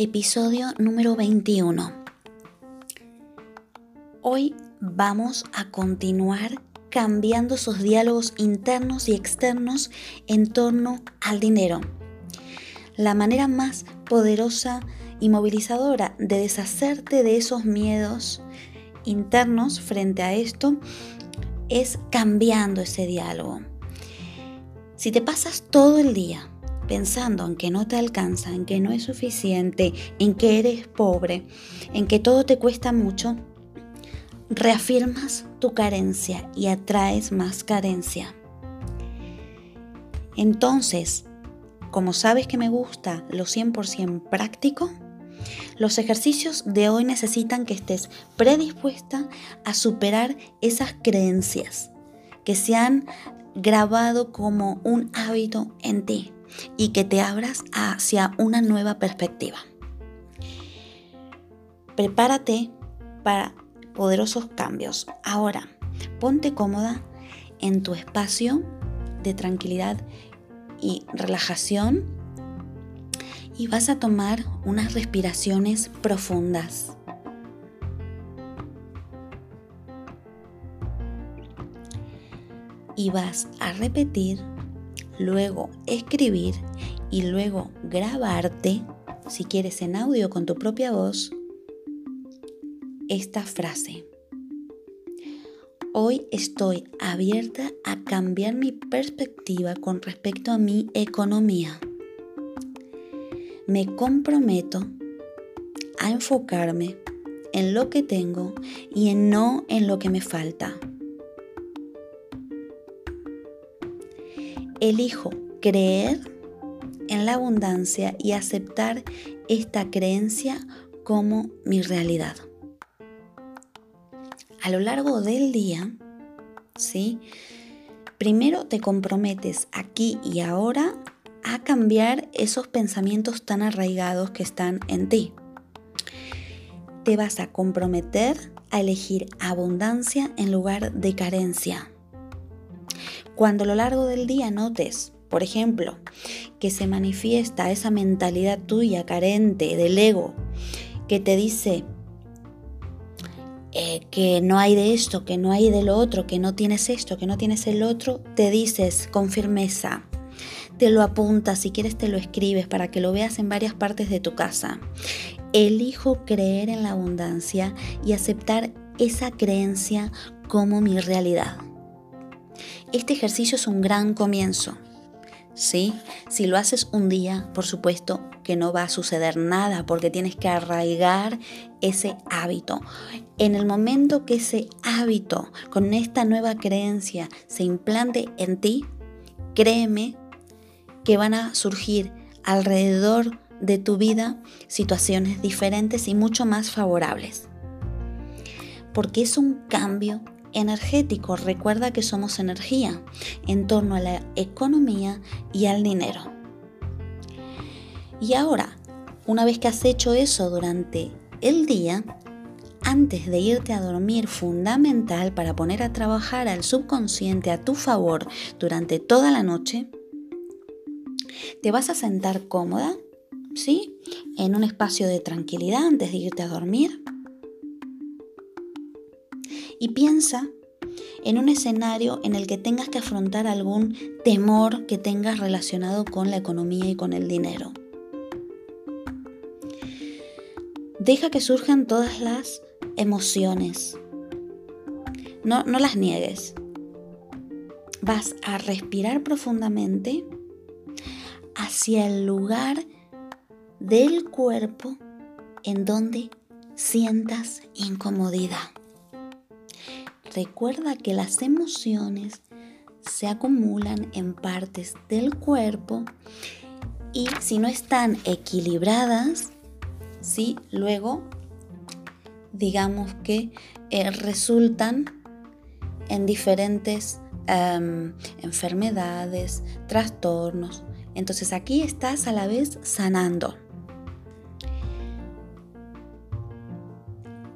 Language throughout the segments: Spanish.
Episodio número 21. Hoy vamos a continuar cambiando sus diálogos internos y externos en torno al dinero. La manera más poderosa y movilizadora de deshacerte de esos miedos internos frente a esto es cambiando ese diálogo. Si te pasas todo el día pensando en que no te alcanza, en que no es suficiente, en que eres pobre, en que todo te cuesta mucho, reafirmas tu carencia y atraes más carencia. Entonces, como sabes que me gusta lo 100% práctico, los ejercicios de hoy necesitan que estés predispuesta a superar esas creencias que se han grabado como un hábito en ti y que te abras hacia una nueva perspectiva. Prepárate para poderosos cambios. Ahora, ponte cómoda en tu espacio de tranquilidad y relajación y vas a tomar unas respiraciones profundas. Y vas a repetir luego escribir y luego grabarte, si quieres en audio con tu propia voz, esta frase. Hoy estoy abierta a cambiar mi perspectiva con respecto a mi economía. Me comprometo a enfocarme en lo que tengo y en no en lo que me falta. Elijo creer en la abundancia y aceptar esta creencia como mi realidad. A lo largo del día, ¿sí? Primero te comprometes aquí y ahora a cambiar esos pensamientos tan arraigados que están en ti. Te vas a comprometer a elegir abundancia en lugar de carencia. Cuando a lo largo del día notes, por ejemplo, que se manifiesta esa mentalidad tuya carente del ego que te dice eh, que no hay de esto, que no hay de lo otro, que no tienes esto, que no tienes el otro, te dices con firmeza, te lo apuntas, si quieres te lo escribes para que lo veas en varias partes de tu casa. Elijo creer en la abundancia y aceptar esa creencia como mi realidad. Este ejercicio es un gran comienzo. ¿Sí? Si lo haces un día, por supuesto que no va a suceder nada porque tienes que arraigar ese hábito. En el momento que ese hábito con esta nueva creencia se implante en ti, créeme que van a surgir alrededor de tu vida situaciones diferentes y mucho más favorables. Porque es un cambio energético. Recuerda que somos energía en torno a la economía y al dinero. Y ahora, una vez que has hecho eso durante el día, antes de irte a dormir, fundamental para poner a trabajar al subconsciente a tu favor durante toda la noche, te vas a sentar cómoda, ¿sí? En un espacio de tranquilidad antes de irte a dormir. Y piensa en un escenario en el que tengas que afrontar algún temor que tengas relacionado con la economía y con el dinero. Deja que surjan todas las emociones. No, no las niegues. Vas a respirar profundamente hacia el lugar del cuerpo en donde sientas incomodidad. Recuerda que las emociones se acumulan en partes del cuerpo y si no están equilibradas, ¿sí? luego digamos que eh, resultan en diferentes em, enfermedades, trastornos. Entonces aquí estás a la vez sanando.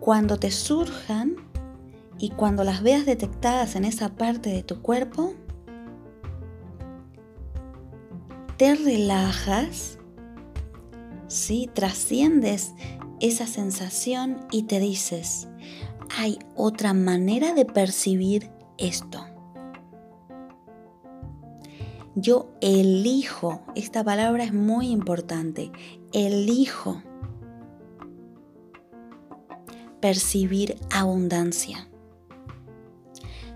Cuando te surjan y cuando las veas detectadas en esa parte de tu cuerpo, te relajas, ¿sí? trasciendes esa sensación y te dices, hay otra manera de percibir esto. Yo elijo, esta palabra es muy importante, elijo percibir abundancia.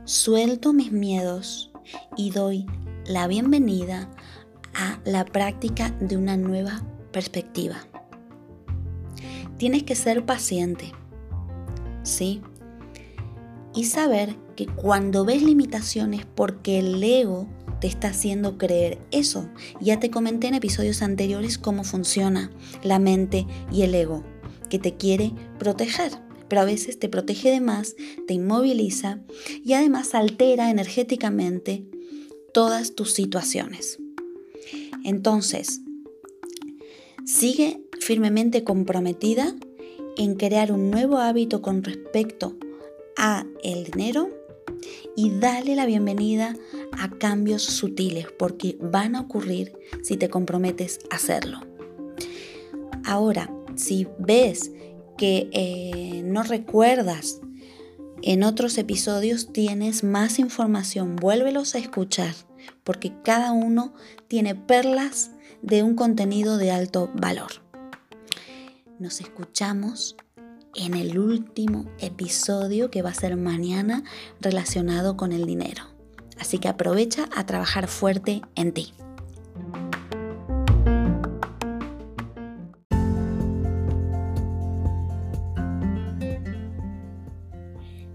Suelto mis miedos y doy la bienvenida a la práctica de una nueva perspectiva. Tienes que ser paciente, ¿sí? Y saber que cuando ves limitaciones porque el ego te está haciendo creer eso. Ya te comenté en episodios anteriores cómo funciona la mente y el ego, que te quiere proteger, pero a veces te protege de más, te inmoviliza y además altera energéticamente todas tus situaciones. Entonces, sigue firmemente comprometida en crear un nuevo hábito con respecto a el dinero y dale la bienvenida a cambios sutiles porque van a ocurrir si te comprometes a hacerlo. Ahora, si ves que eh, no recuerdas en otros episodios, tienes más información, vuélvelos a escuchar porque cada uno tiene perlas de un contenido de alto valor. Nos escuchamos en el último episodio que va a ser mañana relacionado con el dinero. Así que aprovecha a trabajar fuerte en ti.